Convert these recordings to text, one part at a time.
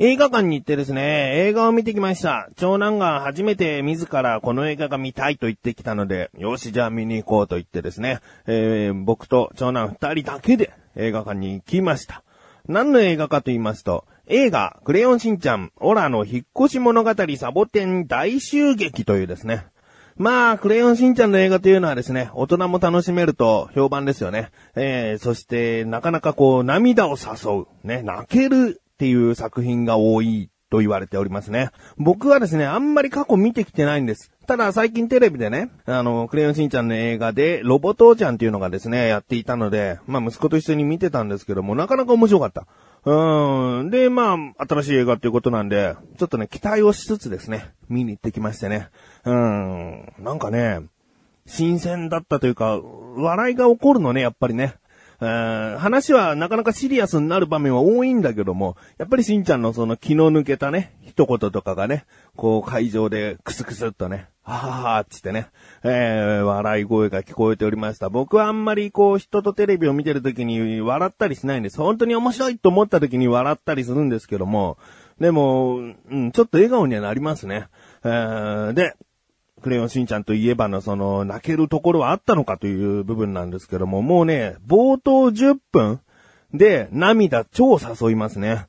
映画館に行ってですね、映画を見てきました。長男が初めて自らこの映画が見たいと言ってきたので、よし、じゃあ見に行こうと言ってですね、えー、僕と長男二人だけで映画館に行きました。何の映画かと言いますと、映画、クレヨンしんちゃん、オラの引っ越し物語サボテン大襲撃というですね、まあ、クレヨンしんちゃんの映画というのはですね、大人も楽しめると評判ですよね。えー、そして、なかなかこう、涙を誘う、ね、泣けるっていう作品が多いと言われておりますね。僕はですね、あんまり過去見てきてないんです。ただ最近テレビでね、あの、クレヨンしんちゃんの映画で、ロボ父ちゃんっていうのがですね、やっていたので、まあ息子と一緒に見てたんですけども、なかなか面白かった。うん。で、まあ、新しい映画っていうことなんで、ちょっとね、期待をしつつですね、見に行ってきましてね。うん。なんかね、新鮮だったというか、笑いが起こるのね、やっぱりね。話はなかなかシリアスになる場面は多いんだけども、やっぱりしんちゃんのその気の抜けたね、一言とかがね、こう会場でクスクスっとね、はははっつってね、えー、笑い声が聞こえておりました。僕はあんまりこう人とテレビを見てる時に笑ったりしないんです。本当に面白いと思った時に笑ったりするんですけども、でも、うん、ちょっと笑顔にはなりますね。えー、で、クレヨンしんちゃんといえばのその泣けるところはあったのかという部分なんですけども、もうね、冒頭10分で涙超誘いますね。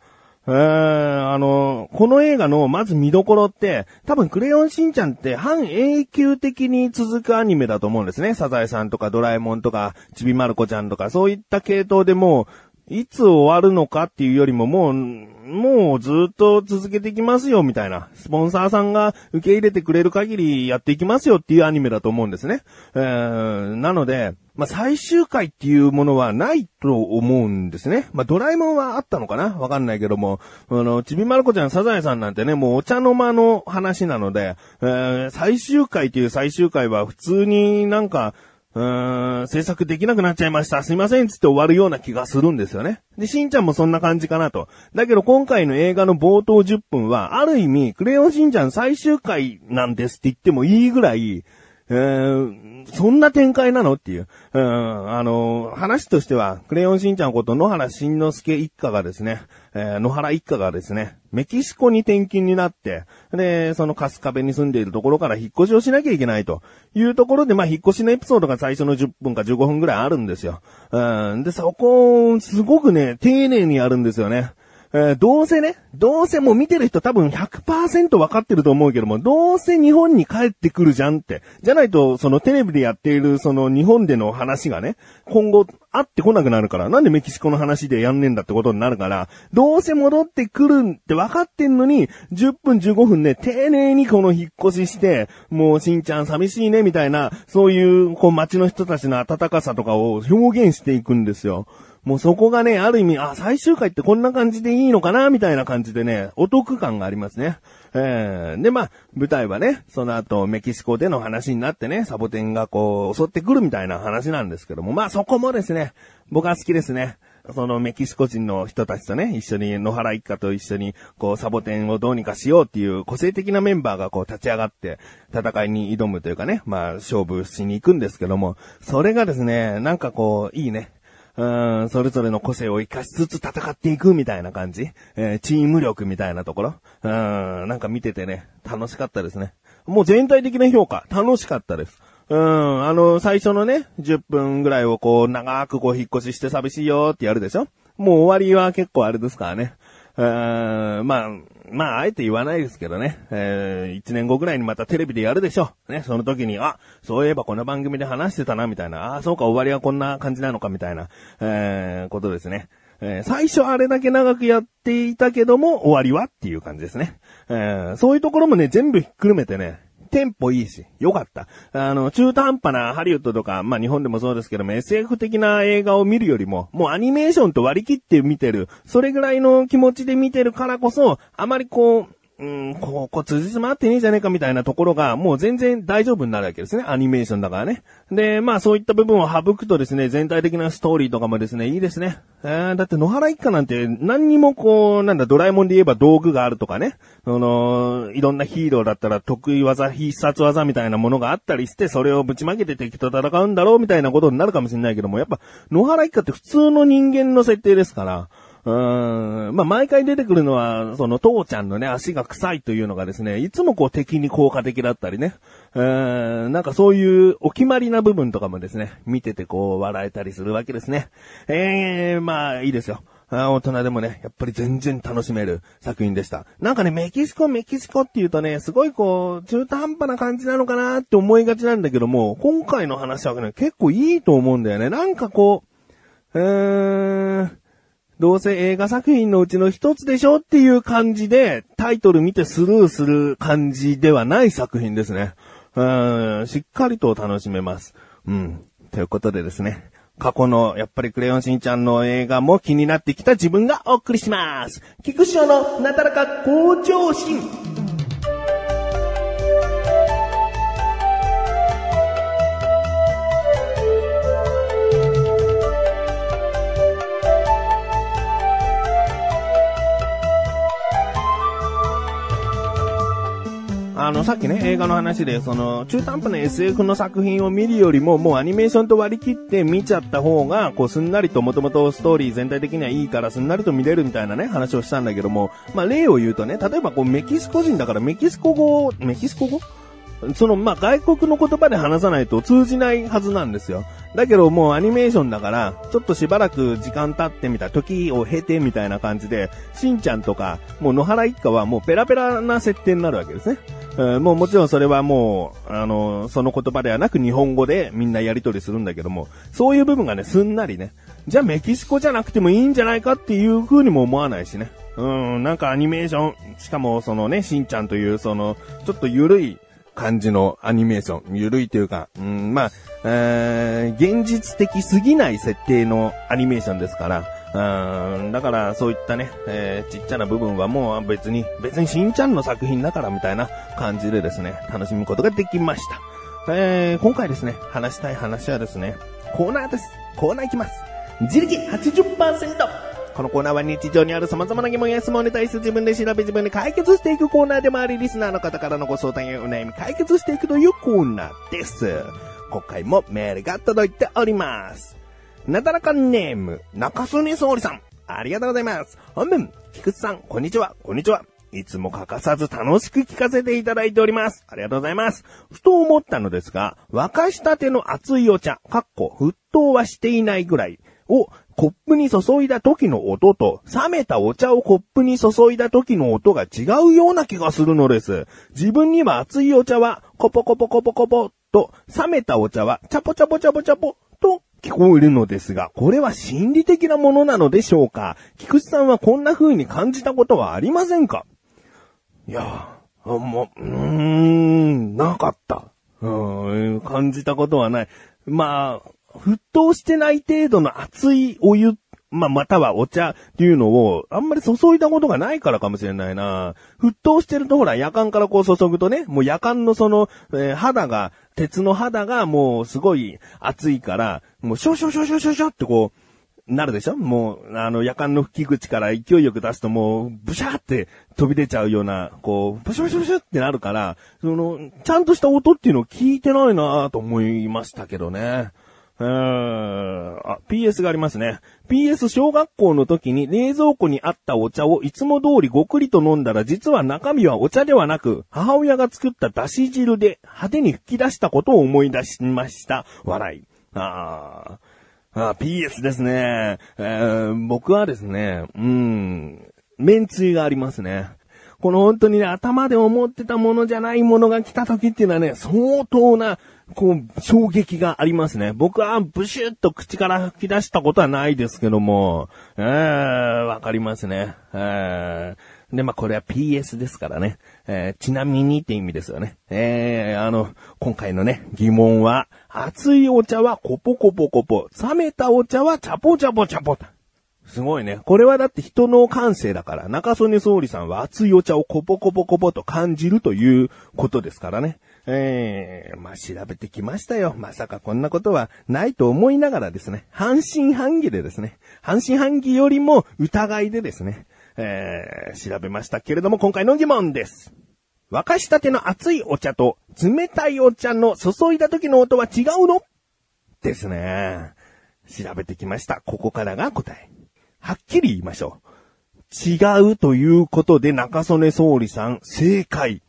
えー、あの、この映画のまず見どころって、多分クレヨンしんちゃんって半永久的に続くアニメだと思うんですね。サザエさんとかドラえもんとか、ちびまる子ちゃんとか、そういった系統でもう、いつ終わるのかっていうよりももう、もうずっと続けていきますよみたいな、スポンサーさんが受け入れてくれる限りやっていきますよっていうアニメだと思うんですね。えー、なので、まあ、最終回っていうものはないと思うんですね。まあ、ドラえもんはあったのかな？わかんないけども、あの、ちびまる子ちゃん、サザエさんなんてね、もうお茶の間の話なので、えー、最終回っていう最終回は普通になんか、うーん、制作できなくなっちゃいました。すいません。つって終わるような気がするんですよね。で、しんちゃんもそんな感じかなと。だけど今回の映画の冒頭10分は、ある意味、クレヨンしんちゃん最終回なんですって言ってもいいぐらい、えー、そんな展開なの？っていう。うん、あの、話としては、クレヨンしんちゃんこと野原しんのすけ一家がですね、えー野原一家がですね、メキシコに転勤になって、で、その春日部に住んでいるところから引っ越しをしなきゃいけないというところで、まあ、引っ越しのエピソードが最初の10分か15分ぐらいあるんですよ。うん、で、そこ、すごくね、丁寧にやるんですよね。えーどうせね、どうせもう見てる人多分100%分かってると思うけども、どうせ日本に帰ってくるじゃんって。じゃないと、そのテレビでやっているその日本での話がね、今後会ってこなくなるから、なんでメキシコの話でやんねえんだってことになるから、どうせ戻ってくるって分かってんのに、10分15分ね、丁寧にこの引っ越しして、もうしんちゃん寂しいねみたいな、そういうこう街の人たちの温かさとかを表現していくんですよ。もうそこがね、ある意味、あ、最終回ってこんな感じでいいのかなみたいな感じでね、お得感がありますね。えー、で、まあ、舞台はね、その後、メキシコでの話になってね、サボテンがこう、襲ってくるみたいな話なんですけども、まあそこもですね、僕は好きですね。そのメキシコ人の人たちとね、一緒に野原一家と一緒に、こう、サボテンをどうにかしようっていう個性的なメンバーがこう立ち上がって、戦いに挑むというかね、まあ、勝負しに行くんですけども、それがですね、なんかこう、いいね。うん、それぞれの個性を活かしつつ戦っていくみたいな感じ。えーチーム力みたいなところ。うん、なんか見ててね、楽しかったですね。もう全体的な評価、楽しかったです。うん、あの、最初のね、10分ぐらいをこう、長くこう、引っ越しして寂しいよってやるでしょもう終わりは結構あれですからね。うーんまあ、まあ、あえて言わないですけどね。えー、一年後ぐらいにまたテレビでやるでしょ。ね、その時に、あ、そういえばこの番組で話してたな、みたいな。あ、そうか、終わりはこんな感じなのか、みたいな、えー、ことですね。えー最初あれだけ長くやっていたけども、終わりはっていう感じですね。えーそういうところもね、全部ひっくるめてね、テンポいいし、よかった。あの、中途半端なハリウッドとか、まあ日本でもそうですけども、SF 的な映画を見るよりも、もうアニメーションと割り切って見てる、それぐらいの気持ちで見てるからこそ、あまりこう、うん、ここ、辻褄合ってねえじゃねえかみたいなところが、もう全然大丈夫になるわけですね。アニメーションだからね。で、まあそういった部分を省くとですね、全体的なストーリーとかもですね、いいですね。えー、だって野原一家なんて何にもこう、なんだ、ドラえもんで言えば道具があるとかね。その、いろんなヒーローだったら得意技、必殺技みたいなものがあったりして、それをぶちまけて敵と戦うんだろうみたいなことになるかもしれないけども、やっぱ野原一家って普通の人間の設定ですから、うーん。まあ、毎回出てくるのは、その、父ちゃんのね、足が臭いというのがですね、いつもこう敵に効果的だったりね。うーん、なんかそういうお決まりな部分とかもですね、見ててこう笑えたりするわけですね。えー、まあ、いいですよ。大人でもね、やっぱり全然楽しめる作品でした。なんかね、メキシコ、メキシコって言うとね、すごいこう、中途半端な感じなのかなって思いがちなんだけども、今回の話はね、結構いいと思うんだよね。なんかこう、うーん、どうせ映画作品のうちの一つでしょっていう感じで、タイトル見てスルーする感じではない作品ですね。うん、しっかりと楽しめます。うん。ということでですね。過去の、やっぱりクレヨンしんちゃんの映画も気になってきた自分がお送りします。菊師匠のなだらか向上心。さっきね、映画の話で、その、中途半端な SF の作品を見るよりも、もうアニメーションと割り切って見ちゃった方が、こう、すんなりと、もともとストーリー全体的にはいいから、すんなりと見れるみたいなね、話をしたんだけども、まあ、例を言うとね、例えばこう、メキシコ人だから、メキシコ語、メキシコ語？その、まあ、外国の言葉で話さないと通じないはずなんですよ。だけどもうアニメーションだから、ちょっとしばらく時間経ってみた、時を経てみたいな感じで、しんちゃんとか、もう野原一家はもうペラペラな設定になるわけですね。えー、もうもちろんそれはもう、あの、その言葉ではなく日本語でみんなやりとりするんだけども、そういう部分がね、すんなりね、じゃあメキシコじゃなくてもいいんじゃないかっていう風にも思わないしね。うん、なんかアニメーション、しかもそのね、しんちゃんというその、ちょっと緩い感じのアニメーション。ゆるいというか、うん、まあ、えー、現実的すぎない設定のアニメーションですから、うん、だからそういったね、えー、ちっちゃな部分はもう別に、別にしんちゃんの作品だからみたいな感じでですね、楽しむことができました。えー、今回ですね、話したい話はですね、コーナーです。コーナーいきます。自力80%。このコーナーは日常にある様々な疑問や質問に対して自分で調べ自分で解決していくコーナーでもあり、リスナーの方からのご相談やお悩み解決していくというコーナーです。今回もメールが届いております。なだらかネーム、中曽根総理さん。ありがとうございます。本文、菊池さん、こんにちは、こんにちは。いつも欠かさず楽しく聞かせていただいております。ありがとうございます。ふと思ったのですが、沸かしたての熱いお茶、かっこ沸騰はしていないぐらいをコップに注いだ時の音と、冷めたお茶をコップに注いだ時の音が違うような気がするのです。自分には熱いお茶は、コポコポコポコポと、冷めたお茶は、チャポチャポチャポチャポと聞こえるのですが、これは心理的なものなのでしょうか？菊池さんはこんな風に感じたことはありませんか？いやー、もう、うーん、なかった。うん、感じたことはない。まあ、沸騰してない程度の熱いお湯、まあ、またはお茶っていうのを、あんまり注いだことがないからかもしれないな。沸騰してるとほら、夜間からこう注ぐとね、もう夜間のその、えー、肌が、鉄の肌がもうすごい熱いから、もうショショショショショショってこう、なるでしょ？もう、あの、夜間の吹き口から勢いよく出すともう、ブシャーって飛び出ちゃうような、こう、ブシュブシュブシュってなるから、その、ちゃんとした音っていうのを聞いてないなと思いましたけどね。うーん。あ、PS がありますね。PS 小学校の時に冷蔵庫にあったお茶をいつも通りごくりと飲んだら実は中身はお茶ではなく母親が作っただし汁で派手に吹き出したことを思い出しました。笑い。あー。あ PS ですね。えー、僕はですね、うん、麺つゆがありますね。この本当にね、頭で思ってたものじゃないものが来た時っていうのはね、相当なこう、衝撃がありますね。僕はブシュッと口から吹き出したことはないですけども、えー、わかりますね。えー、で、まあ、これは PS ですからね。えー、ちなみにって意味ですよね。えー、あの、今回のね、疑問は、熱いお茶はコポコポコポ、冷めたお茶はチャポチャポチャポ。すごいね。これはだって人の感性だから、中曽根総理さんは熱いお茶をコポコポコポと感じるということですからね。ええー、まあ、調べてきましたよ。まさかこんなことはないと思いながらですね、半信半疑でですね、半信半疑よりも疑いでですね、えー、調べましたけれども、今回の疑問です。沸かしたての熱いお茶と冷たいお茶の注いだ時の音は違うの？ですね。調べてきました。ここからが答え。はっきり言いましょう。違うということで中曽根総理さん正解。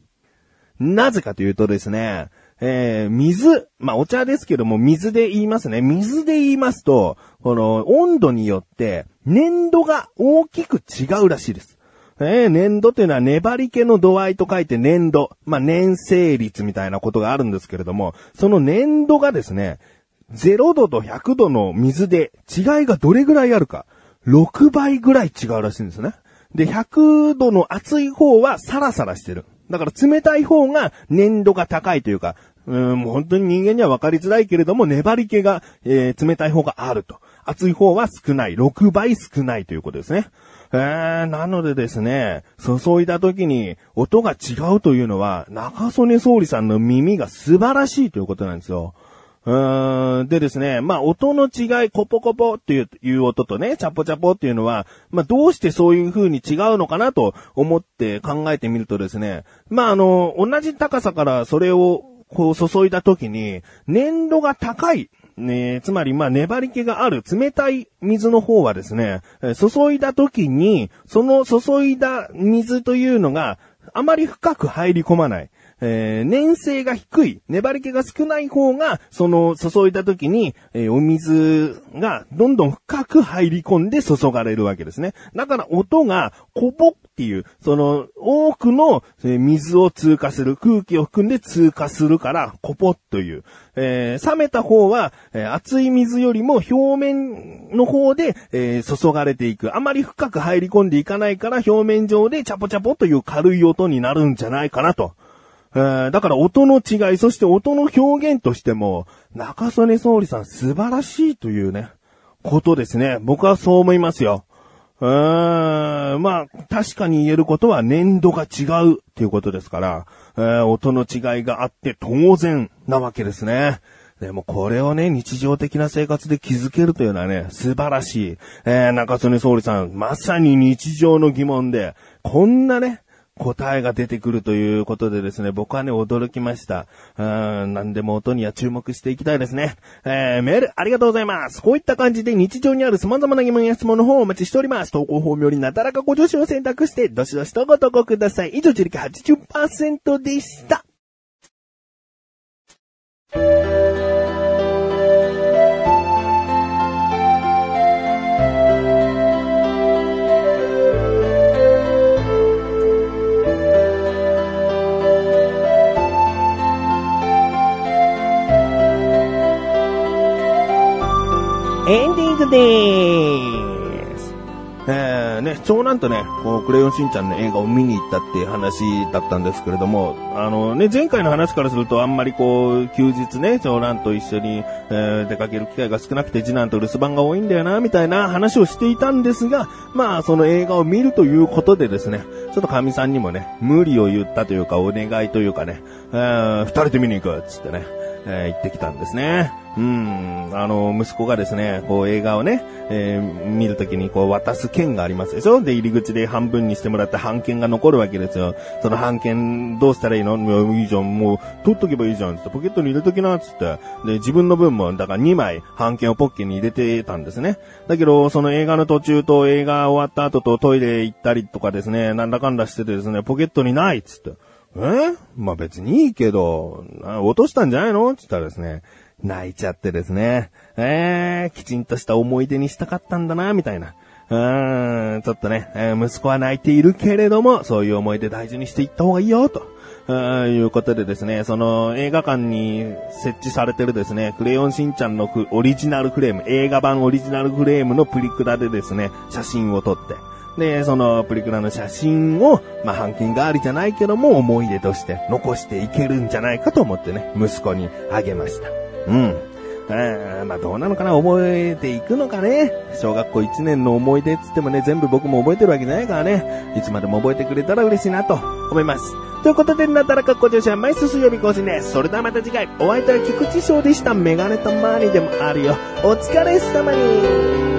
なぜかというとですね、えー、水、まあ、お茶ですけども、水で言いますね。水で言いますと、この、温度によって、粘度が大きく違うらしいです。えー、粘度っていうのは粘り気の度合いと書いて粘度。まあ、粘性率みたいなことがあるんですけれども、その粘度がですね、0度と100度の水で違いがどれぐらいあるか、6倍ぐらい違うらしいんですね。で、100度の熱い方はサラサラしてる。だから冷たい方が粘度が高いというか、うん、もう本当に人間には分かりづらいけれども、粘り気が、えー、冷たい方があると。熱い方は少ない。6倍少ないということですね。えー、なのでですね、注いだ時に音が違うというのは、中曽根総理さんの耳が素晴らしいということなんですよ。でですね、まあ、音の違い、コポコポっていういう音とね、チャポチャポっていうのは、まあ、どうしてそういう風に違うのかなと思って考えてみるとですね、まあ、あの、同じ高さからそれをこう注いだ時に、粘度が高い。ね、つまり、まあ、粘り気がある冷たい水の方はですね、注いだ時に、その注いだ水というのが、あまり深く入り込まない。えー、粘性が低い、粘り気が少ない方が、その注いだ時に、えー、お水がどんどん深く入り込んで注がれるわけですね。だから音がコポっていう、その多くの水を通過する、空気を含んで通過するから、コポという。えー、冷めた方は、えー、熱い水よりも表面の方で、えー、注がれていく。あまり深く入り込んでいかないから表面上でチャポチャポという軽い音になるんじゃないかなと。えー、だから音の違い、そして音の表現としても、中曽根総理さん素晴らしいというね、ことですね。僕はそう思いますよ。うーん、まあ、確かに言えることは粘度が違うっていうことですから、えー、音の違いがあって当然なわけですね。でもこれをね、日常的な生活で気づけるというのはね、素晴らしい。えー、中曽根総理さん、まさに日常の疑問で、こんなね、答えが出てくるということでですね、僕はね、驚きました。うん、何でも音には注目していきたいですね。えー、メールありがとうございます。こういった感じで日常にある様々な疑問や質問の方をお待ちしております。投稿法よりなだらかご助手を選択して、どしどしとご投稿ください。以上、自力80%でした。エンディングでーす。えー、ね、長男とね、こう、クレヨンしんちゃんの映画を見に行ったっていう話だったんですけれども、あのね、前回の話からするとあんまりこう、休日ね、長男と一緒に、えー、出かける機会が少なくて次男と留守番が多いんだよな、みたいな話をしていたんですが、まあ、その映画を見るということでですね、ちょっと神さんにもね、無理を言ったというか、お願いというかね、えー、二人で見に行く、つってね、えー、行ってきたんですね。うん、あの、息子がですね、こう映画をね、えー、見るときにこう渡す券がありますでしょ？で、入り口で半分にしてもらって半券が残るわけですよ。その半券どうしたらいいの？いいじゃん、もう取っとけばいいじゃん、つってポケットに入れときな、つって。で、自分の分も、だから2枚半券をポッケに入れてたんですね。だけど、その映画の途中と映画終わった後とトイレ行ったりとかですね、なんだかんだしててですね、ポケットにない、つって。え？まあ別にいいけど、落としたんじゃないの？って言ったらですね、泣いちゃってですね、えー、きちんとした思い出にしたかったんだな、みたいな。うーん、ちょっとね、えー、息子は泣いているけれども、そういう思い出大事にしていった方がいいよ、と。いうことでですね、その映画館に設置されてるですね、クレヨンしんちゃんのオリジナルフレーム、映画版オリジナルフレームのプリクラでですね、写真を撮って、で、そのプリクラの写真を、まあ、半金代わりじゃないけども、思い出として残していけるんじゃないかと思ってね、息子にあげました。うん。えまあどうなのかな？覚えていくのかね？小学校1年の思い出っつってもね、全部僕も覚えてるわけじゃないからね。いつまでも覚えてくれたら嬉しいなと思います。ということで、なったらかっこ女子は毎週水曜日更新です。それではまた次回、お相手は菊池翔でした。メガネとマーニーでもあるよ。お疲れ様に